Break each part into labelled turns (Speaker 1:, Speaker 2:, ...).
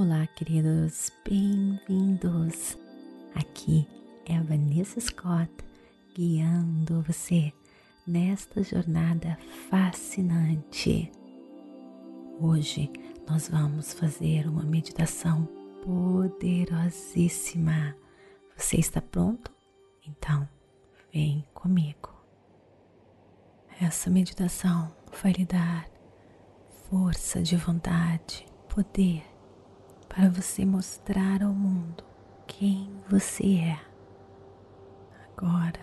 Speaker 1: Olá, queridos, bem-vindos. Aqui é a Vanessa Scott guiando você nesta jornada fascinante. Hoje nós vamos fazer uma meditação poderosíssima. Você está pronto? Então, vem comigo. Essa meditação vai lhe dar força de vontade, poder para você mostrar ao mundo quem você é. Agora,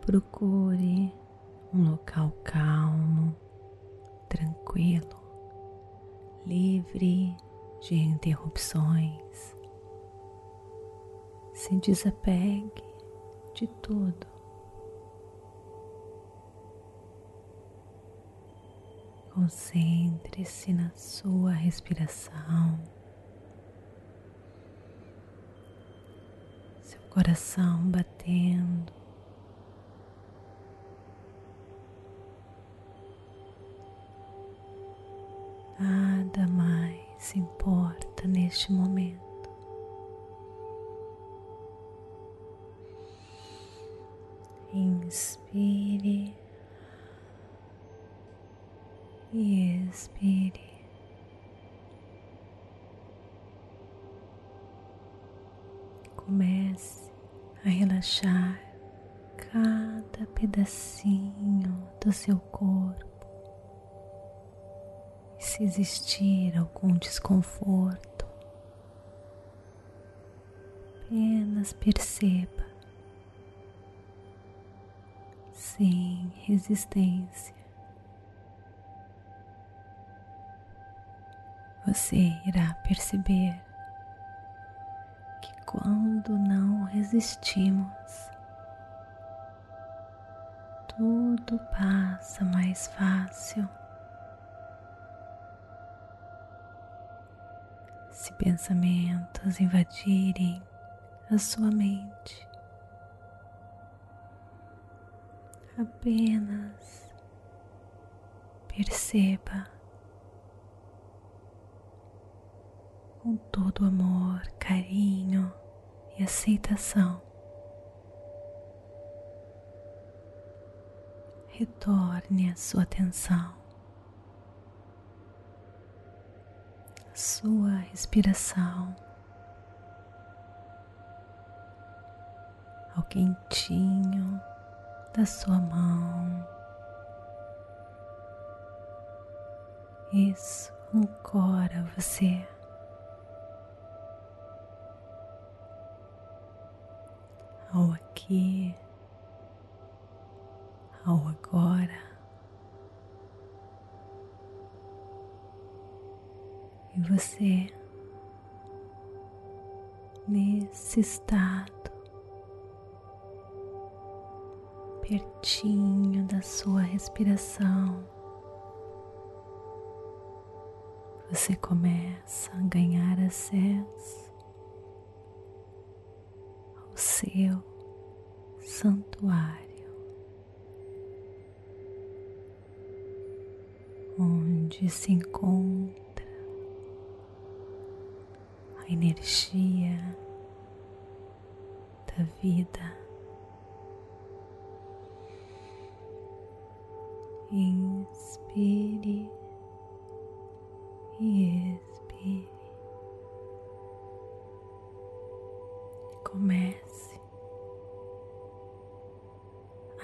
Speaker 1: procure um local calmo, tranquilo, livre de interrupções. Se desapegue de tudo. Concentre-se na sua respiração. coração batendo. Nada mais importa neste momento. Inspire e expire. comece a relaxar cada pedacinho do seu corpo. E se existir algum desconforto, apenas perceba sem resistência. Você irá perceber quando não resistimos, tudo passa mais fácil. Se pensamentos invadirem a sua mente, apenas perceba com todo amor, carinho e aceitação. Retorne a sua atenção, a sua respiração, ao quentinho da sua mão. Isso ancora você. Ao aqui, ao agora. E você, nesse estado, pertinho da sua respiração, você começa a ganhar acesso seu santuário, onde se encontra a energia da vida. Inspire e expire. Comece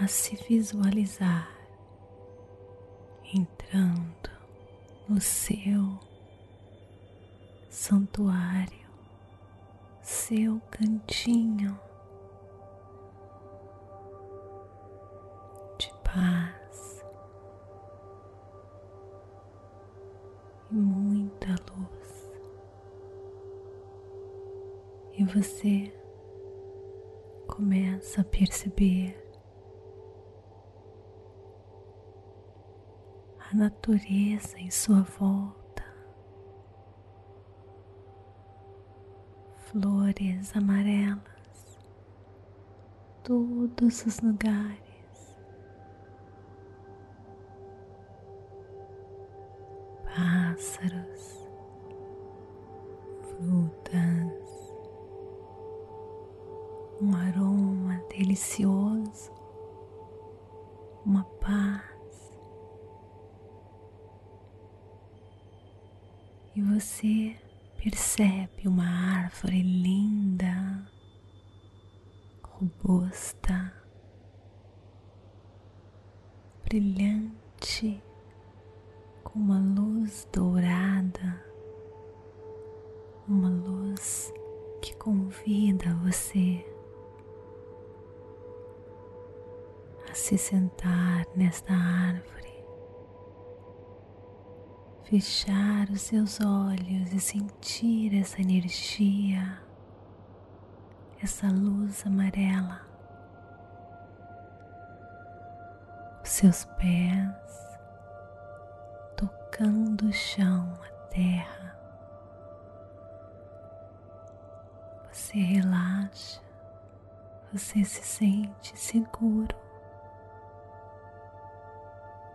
Speaker 1: a se visualizar entrando no seu santuário, seu cantinho de paz e muita luz, e você começa a perceber a natureza em sua volta, flores amarelas, todos os lugares. Pássaros, frutas, um aroma delicioso, uma paz. E você percebe uma árvore linda, robusta, brilhante, com uma luz dourada, uma luz que convida você a se sentar nesta árvore, fechar os seus olhos e sentir essa energia, essa luz amarela. Os seus pés tocando o chão, a terra. Você relaxa, você se sente seguro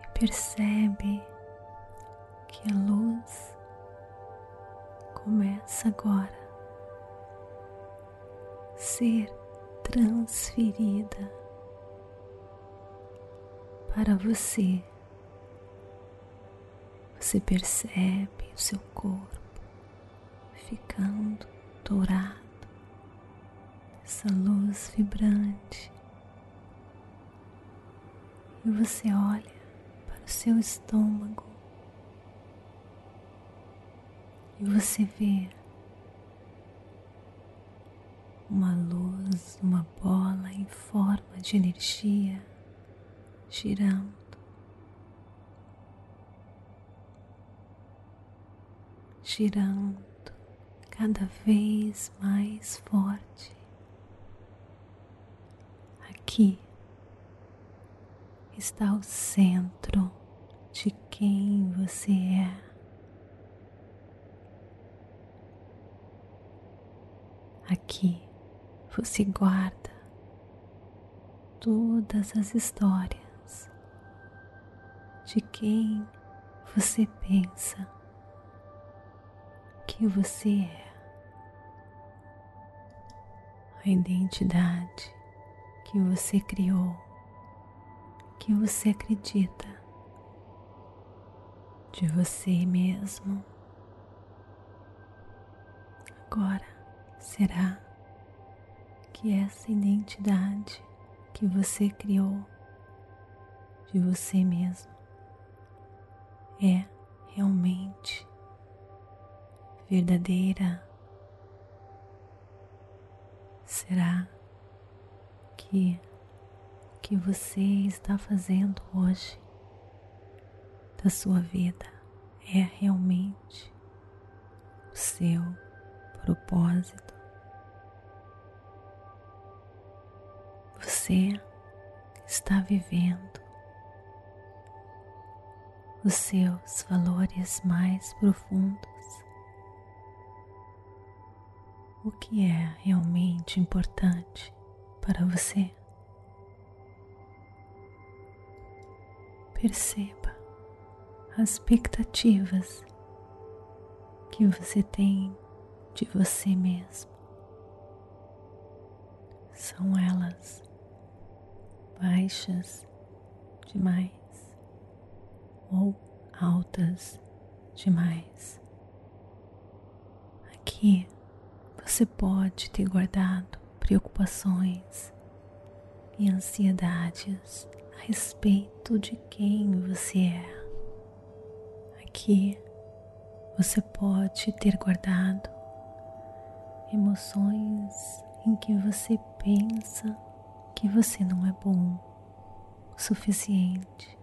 Speaker 1: e percebe que a luz começa agora a ser transferida para você. Você percebe o seu corpo ficando dourado essa luz vibrante e você olha para o seu estômago e você vê uma luz, uma bola em forma de energia girando. Girando cada vez mais forte aqui está o centro de quem você é. Aqui você guarda todas as histórias de quem você pensa que você é. A identidade que você criou, que você acredita de você mesmo. Agora será que essa identidade que você criou de você mesmo é realmente verdadeira? Será que o que você está fazendo hoje da sua vida é realmente o seu propósito. Você está vivendo os seus valores mais profundos. O que é realmente importante para você. Perceba as expectativas que você tem de você mesmo. São elas baixas demais ou altas demais? Aqui você pode ter guardado preocupações e ansiedades a respeito de quem você é. Aqui você pode ter guardado emoções em que você pensa que você não é bom o suficiente.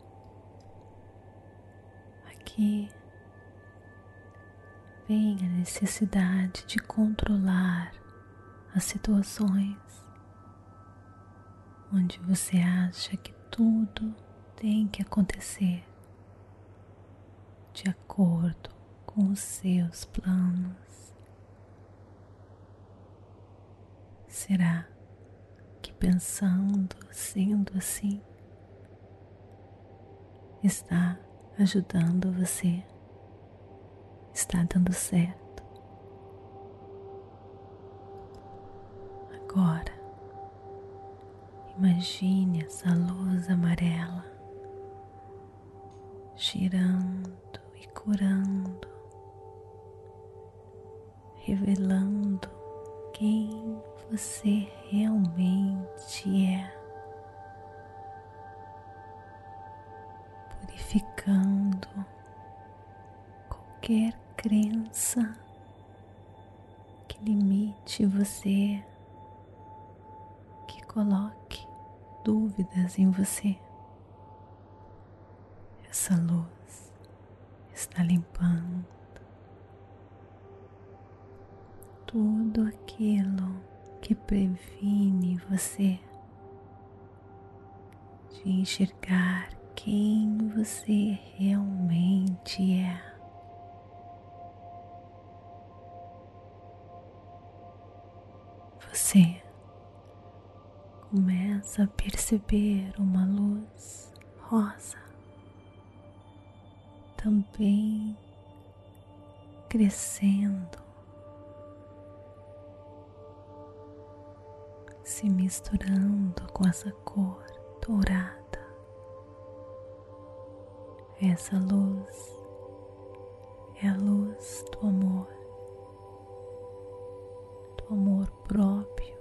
Speaker 1: Aqui vem a necessidade de controlar as situações onde você acha que tudo tem que acontecer de acordo com os seus planos. Será pensando, sendo assim, está ajudando você? Está dando certo? agora Imagine essa luz amarela girando e curando, revelando quem você realmente é, purificando qualquer crença que limite você, que coloque dúvidas em você. Essa luz está limpando tudo aquilo que previne você de enxergar quem você realmente é. Você começa a perceber uma luz rosa também crescendo, se misturando com essa cor dourada. Essa luz é a luz do amor, do amor próprio,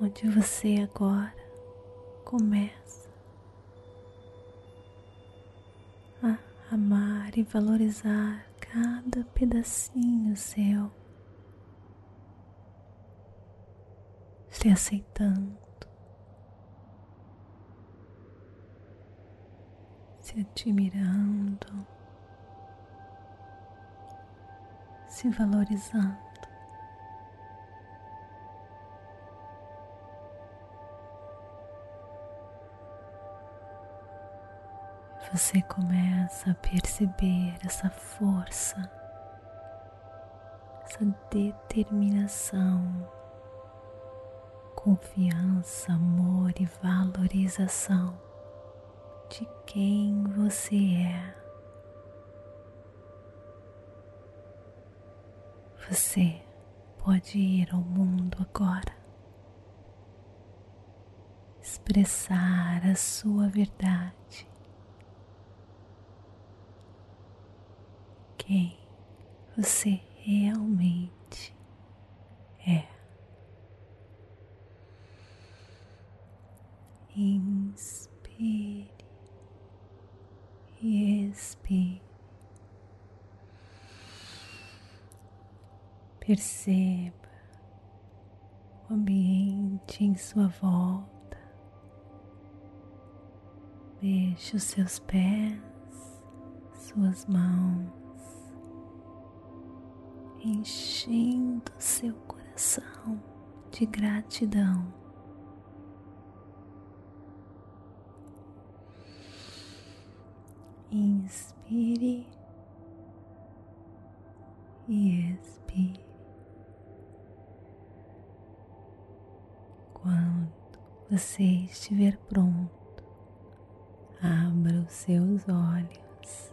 Speaker 1: onde você agora começa a amar e valorizar cada pedacinho seu, se aceitando, se admirando, se valorizando. você começa a perceber essa força, essa determinação, confiança, amor e valorização de quem você é. Você pode ir ao mundo agora, expressar a sua verdade quem você realmente é. Inspire e expire. Perceba o ambiente em sua volta. Deixe os seus pés, suas mãos enchendo seu coração de gratidão. Inspire e expire. Quando você estiver pronto, abra os seus olhos.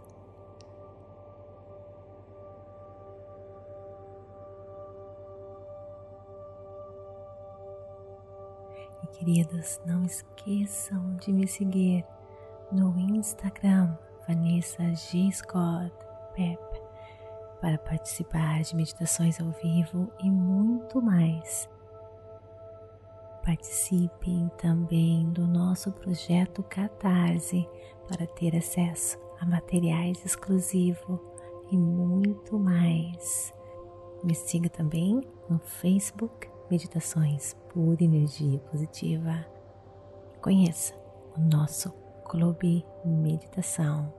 Speaker 1: queridos, não esqueçam de me seguir no Instagram Vanessa G. Scott Pep para participar de meditações ao vivo e muito mais. Participem também do nosso projeto Catarse para ter acesso a materiais exclusivos e muito mais. Me siga também no Facebook Meditações por Energia Positiva. Conheça o nosso Clube Meditação.